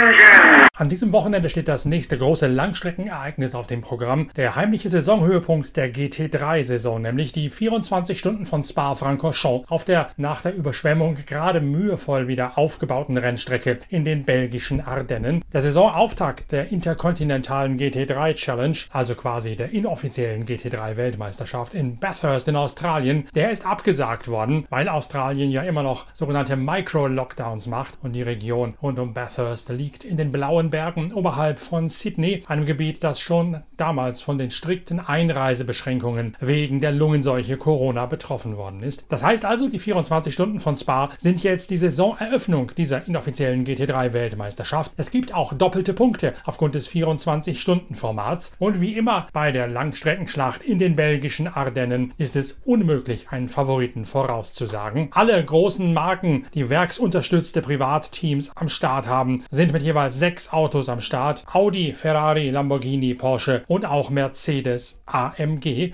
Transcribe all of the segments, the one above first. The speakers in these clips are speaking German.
engine. An diesem Wochenende steht das nächste große Langstreckenereignis auf dem Programm, der heimliche Saisonhöhepunkt der GT3-Saison, nämlich die 24 Stunden von Spa-Francorchamps auf der nach der Überschwemmung gerade mühevoll wieder aufgebauten Rennstrecke in den belgischen Ardennen. Der Saisonauftakt der interkontinentalen GT3 Challenge, also quasi der inoffiziellen GT3-Weltmeisterschaft in Bathurst in Australien, der ist abgesagt worden, weil Australien ja immer noch sogenannte Micro-Lockdowns macht und die Region rund um Bathurst liegt in den blauen Bergen oberhalb von Sydney, einem Gebiet, das schon damals von den strikten Einreisebeschränkungen wegen der Lungenseuche Corona betroffen worden ist. Das heißt also, die 24 Stunden von Spa sind jetzt die Saisoneröffnung dieser inoffiziellen GT3-Weltmeisterschaft. Es gibt auch doppelte Punkte aufgrund des 24-Stunden-Formats und wie immer bei der Langstreckenschlacht in den belgischen Ardennen ist es unmöglich, einen Favoriten vorauszusagen. Alle großen Marken, die werksunterstützte Privatteams am Start haben, sind mit jeweils sechs Autos am Start. Audi, Ferrari, Lamborghini, Porsche und auch Mercedes AMG.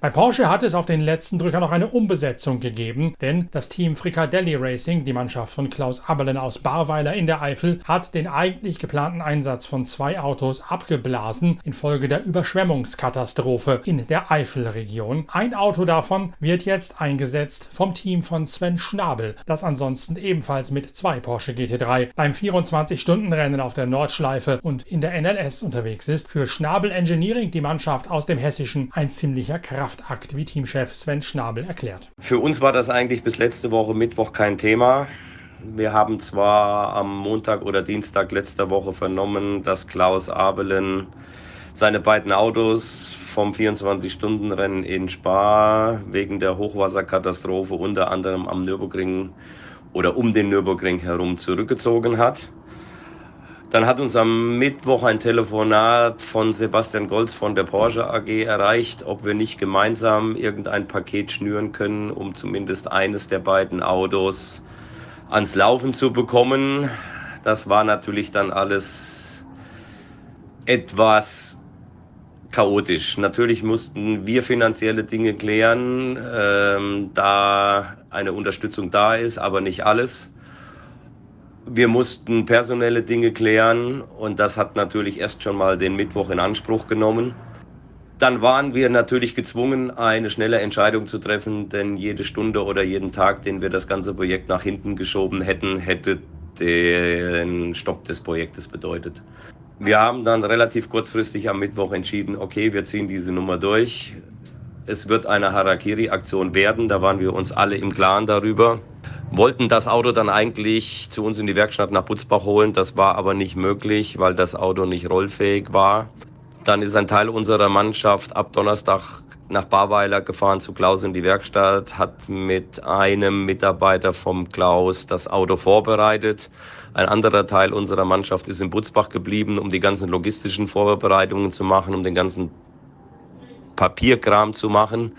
Bei Porsche hat es auf den letzten Drücker noch eine Umbesetzung gegeben, denn das Team Fricadelli Racing, die Mannschaft von Klaus Abelen aus Barweiler in der Eifel, hat den eigentlich geplanten Einsatz von zwei Autos abgeblasen infolge der Überschwemmungskatastrophe in der Eifelregion. Ein Auto davon wird jetzt eingesetzt vom Team von Sven Schnabel, das ansonsten ebenfalls mit zwei Porsche GT3 beim 24-Stunden-Rennen auf der Nordschleife und in der NLS unterwegs ist. Für Schnabel Engineering, die Mannschaft aus dem Hessischen, ein ziemlicher Kraft. Kraftakt, wie Teamchef Sven Schnabel erklärt. Für uns war das eigentlich bis letzte Woche Mittwoch kein Thema. Wir haben zwar am Montag oder Dienstag letzter Woche vernommen, dass Klaus Abelen seine beiden Autos vom 24-Stunden-Rennen in Spa wegen der Hochwasserkatastrophe unter anderem am Nürburgring oder um den Nürburgring herum zurückgezogen hat. Dann hat uns am Mittwoch ein Telefonat von Sebastian Golz von der Porsche AG erreicht, ob wir nicht gemeinsam irgendein Paket schnüren können, um zumindest eines der beiden Autos ans Laufen zu bekommen. Das war natürlich dann alles etwas chaotisch. Natürlich mussten wir finanzielle Dinge klären, ähm, da eine Unterstützung da ist, aber nicht alles. Wir mussten personelle Dinge klären und das hat natürlich erst schon mal den Mittwoch in Anspruch genommen. Dann waren wir natürlich gezwungen, eine schnelle Entscheidung zu treffen, denn jede Stunde oder jeden Tag, den wir das ganze Projekt nach hinten geschoben hätten, hätte den Stopp des Projektes bedeutet. Wir haben dann relativ kurzfristig am Mittwoch entschieden, okay, wir ziehen diese Nummer durch. Es wird eine Harakiri-Aktion werden, da waren wir uns alle im Klaren darüber wollten das Auto dann eigentlich zu uns in die Werkstatt nach Butzbach holen. Das war aber nicht möglich, weil das Auto nicht rollfähig war. Dann ist ein Teil unserer Mannschaft ab Donnerstag nach Barweiler gefahren zu Klaus in die Werkstatt, hat mit einem Mitarbeiter vom Klaus das Auto vorbereitet. Ein anderer Teil unserer Mannschaft ist in Butzbach geblieben, um die ganzen logistischen Vorbereitungen zu machen, um den ganzen Papierkram zu machen.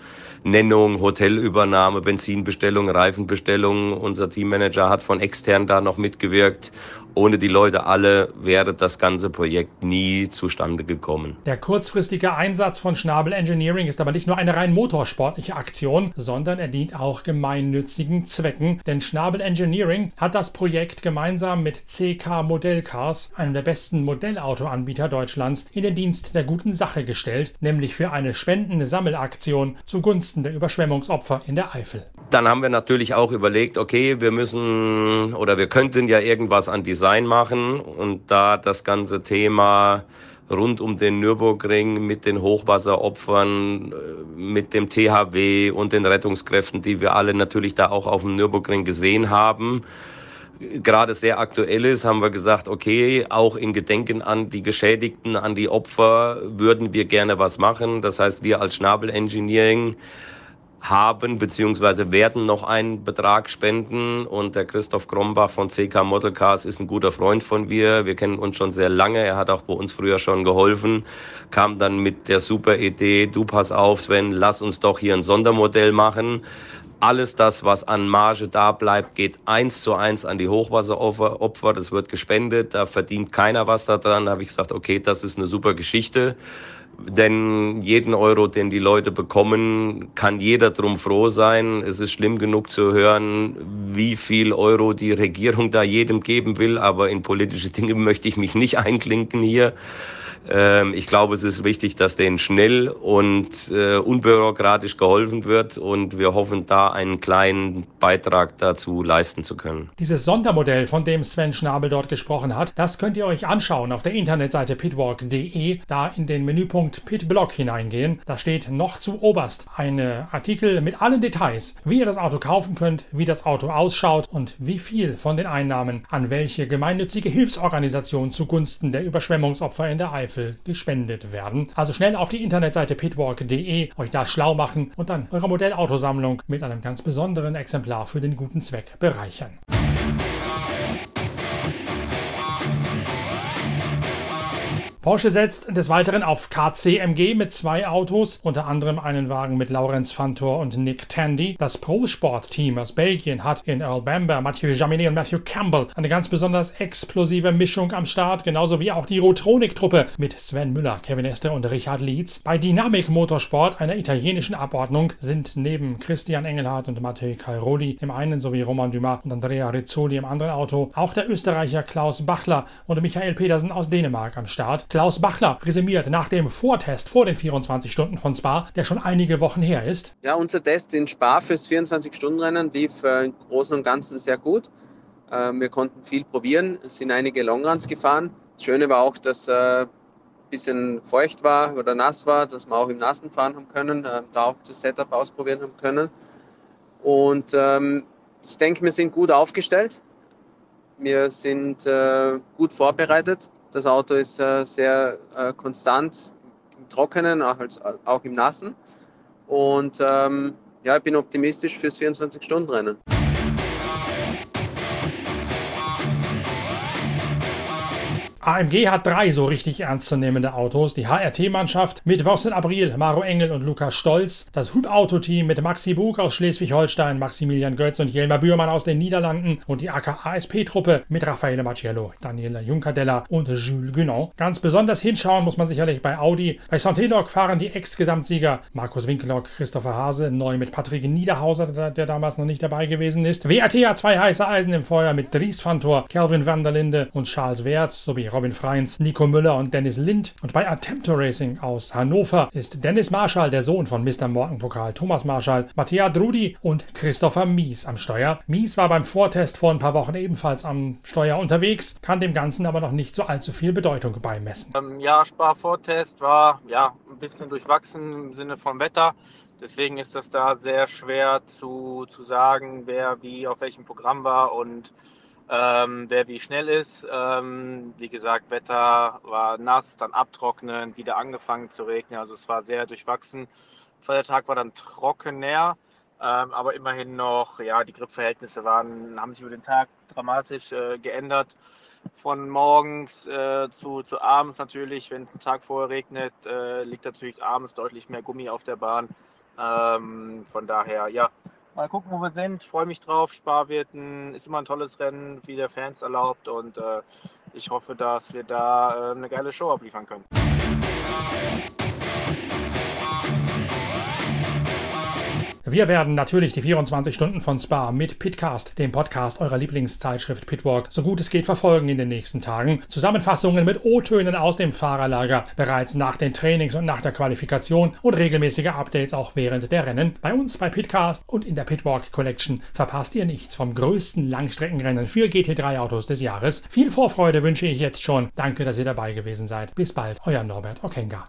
Nennung, Hotelübernahme, Benzinbestellung, Reifenbestellung. Unser Teammanager hat von extern da noch mitgewirkt. Ohne die Leute alle wäre das ganze Projekt nie zustande gekommen. Der kurzfristige Einsatz von Schnabel Engineering ist aber nicht nur eine rein motorsportliche Aktion, sondern er dient auch gemeinnützigen Zwecken. Denn Schnabel Engineering hat das Projekt gemeinsam mit CK Modellcars, einem der besten Modellautoanbieter Deutschlands, in den Dienst der guten Sache gestellt, nämlich für eine spendende Sammelaktion zugunsten der Überschwemmungsopfer in der Eifel. Dann haben wir natürlich auch überlegt, okay, wir müssen oder wir könnten ja irgendwas an Design machen und da das ganze Thema rund um den Nürburgring mit den Hochwasseropfern, äh, mit dem THW und den Rettungskräften, die wir alle natürlich da auch auf dem Nürburgring gesehen haben, gerade sehr aktuell ist, haben wir gesagt, okay, auch in Gedenken an die Geschädigten, an die Opfer würden wir gerne was machen. Das heißt, wir als Schnabel Engineering haben beziehungsweise werden noch einen Betrag spenden und der Christoph Grombach von CK Model Cars ist ein guter Freund von mir. Wir kennen uns schon sehr lange. Er hat auch bei uns früher schon geholfen. Kam dann mit der super Idee, du pass auf Sven, lass uns doch hier ein Sondermodell machen. Alles das, was an Marge da bleibt, geht eins zu eins an die Hochwasseropfer. Das wird gespendet. Da verdient keiner was daran. Da habe ich gesagt, okay, das ist eine super Geschichte denn jeden Euro, den die Leute bekommen, kann jeder drum froh sein. Es ist schlimm genug zu hören, wie viel Euro die Regierung da jedem geben will, aber in politische Dinge möchte ich mich nicht einklinken hier. Ähm, ich glaube, es ist wichtig, dass denen schnell und äh, unbürokratisch geholfen wird und wir hoffen, da einen kleinen Beitrag dazu leisten zu können. Dieses Sondermodell, von dem Sven Schnabel dort gesprochen hat, das könnt ihr euch anschauen auf der Internetseite pitwalk.de, da in den Menüpunkt Pitblog hineingehen. Da steht noch zu oberst ein Artikel mit allen Details, wie ihr das Auto kaufen könnt, wie das Auto ausschaut und wie viel von den Einnahmen an welche gemeinnützige Hilfsorganisation zugunsten der Überschwemmungsopfer in der Eifel Zweifel gespendet werden. Also schnell auf die Internetseite pitwalk.de euch da schlau machen und dann eure Modellautosammlung mit einem ganz besonderen Exemplar für den guten Zweck bereichern. Porsche setzt des Weiteren auf KCMG mit zwei Autos, unter anderem einen Wagen mit Laurens Fantor und Nick Tandy. Das Pro-Sport-Team aus Belgien hat in Earl Bamber, Mathieu Jaminet und Matthew Campbell eine ganz besonders explosive Mischung am Start, genauso wie auch die Rotronik-Truppe mit Sven Müller, Kevin Esther und Richard Leeds. Bei Dynamic Motorsport, einer italienischen Abordnung, sind neben Christian Engelhardt und Matteo Cairoli im einen sowie Roman Dumas und Andrea Rizzoli im anderen Auto auch der Österreicher Klaus Bachler und Michael Pedersen aus Dänemark am Start. Klaus Bachler resümiert nach dem Vortest vor den 24 Stunden von Spa, der schon einige Wochen her ist. Ja, unser Test in Spa fürs 24-Stunden-Rennen lief äh, im Großen und Ganzen sehr gut. Äh, wir konnten viel probieren, es sind einige Longruns gefahren. Das Schöne war auch, dass äh, bisschen feucht war oder nass war, dass wir auch im Nassen fahren haben können, äh, da auch das Setup ausprobieren haben können. Und ähm, ich denke, wir sind gut aufgestellt. Wir sind äh, gut vorbereitet. Das Auto ist äh, sehr äh, konstant im Trockenen, auch, als, auch im Nassen. Und ähm, ja, ich bin optimistisch fürs 24-Stunden-Rennen. AMG hat drei so richtig ernstzunehmende Autos. Die HRT-Mannschaft mit Vincent Abril, Maro Engel und Lukas Stolz. Das Hub-Auto-Team mit Maxi Bug aus Schleswig-Holstein, Maximilian Götz und Jelmer Bührmann aus den Niederlanden. Und die AKASP-Truppe mit Raffaele Macciello, Daniela Juncadella und Jules Gunon. Ganz besonders hinschauen muss man sicherlich bei Audi. Bei Santelog fahren die Ex-Gesamtsieger Markus Winkelhock, Christopher Hase, neu mit Patrick Niederhauser, der, damals noch nicht dabei gewesen ist. WAT hat zwei heiße Eisen im Feuer mit Dries van Tor, Kelvin van der Linde und Charles Wertz sowie Robin Freins, Nico Müller und Dennis Lind. Und bei Attempto Racing aus Hannover ist Dennis Marschall, der Sohn von Mr. Morgenpokal Thomas Marschall, Mattia Drudi und Christopher Mies am Steuer. Mies war beim Vortest vor ein paar Wochen ebenfalls am Steuer unterwegs, kann dem Ganzen aber noch nicht so allzu viel Bedeutung beimessen. Ähm, ja, Sparvortest war ja ein bisschen durchwachsen im Sinne vom Wetter. Deswegen ist das da sehr schwer zu, zu sagen, wer wie auf welchem Programm war und ähm, wer wie schnell ist. Ähm, wie gesagt, Wetter war nass, dann abtrocknen, wieder angefangen zu regnen. Also es war sehr durchwachsen. Der Tag war dann trockener, ähm, aber immerhin noch, ja, die Gripverhältnisse waren, haben sich über den Tag dramatisch äh, geändert. Von morgens äh, zu, zu abends natürlich, wenn es einen Tag vorher regnet, äh, liegt natürlich abends deutlich mehr Gummi auf der Bahn. Ähm, von daher, ja, Mal gucken, wo wir sind. Ich freue mich drauf. Sparwirten ist immer ein tolles Rennen, wie der Fans erlaubt. Und äh, ich hoffe, dass wir da äh, eine geile Show abliefern können. Wir werden natürlich die 24 Stunden von Spa mit Pitcast, dem Podcast eurer Lieblingszeitschrift Pitwalk, so gut es geht verfolgen in den nächsten Tagen. Zusammenfassungen mit O-Tönen aus dem Fahrerlager bereits nach den Trainings und nach der Qualifikation und regelmäßige Updates auch während der Rennen. Bei uns bei Pitcast und in der Pitwalk Collection verpasst ihr nichts vom größten Langstreckenrennen für GT3 Autos des Jahres. Viel Vorfreude wünsche ich jetzt schon. Danke, dass ihr dabei gewesen seid. Bis bald, euer Norbert Okenga.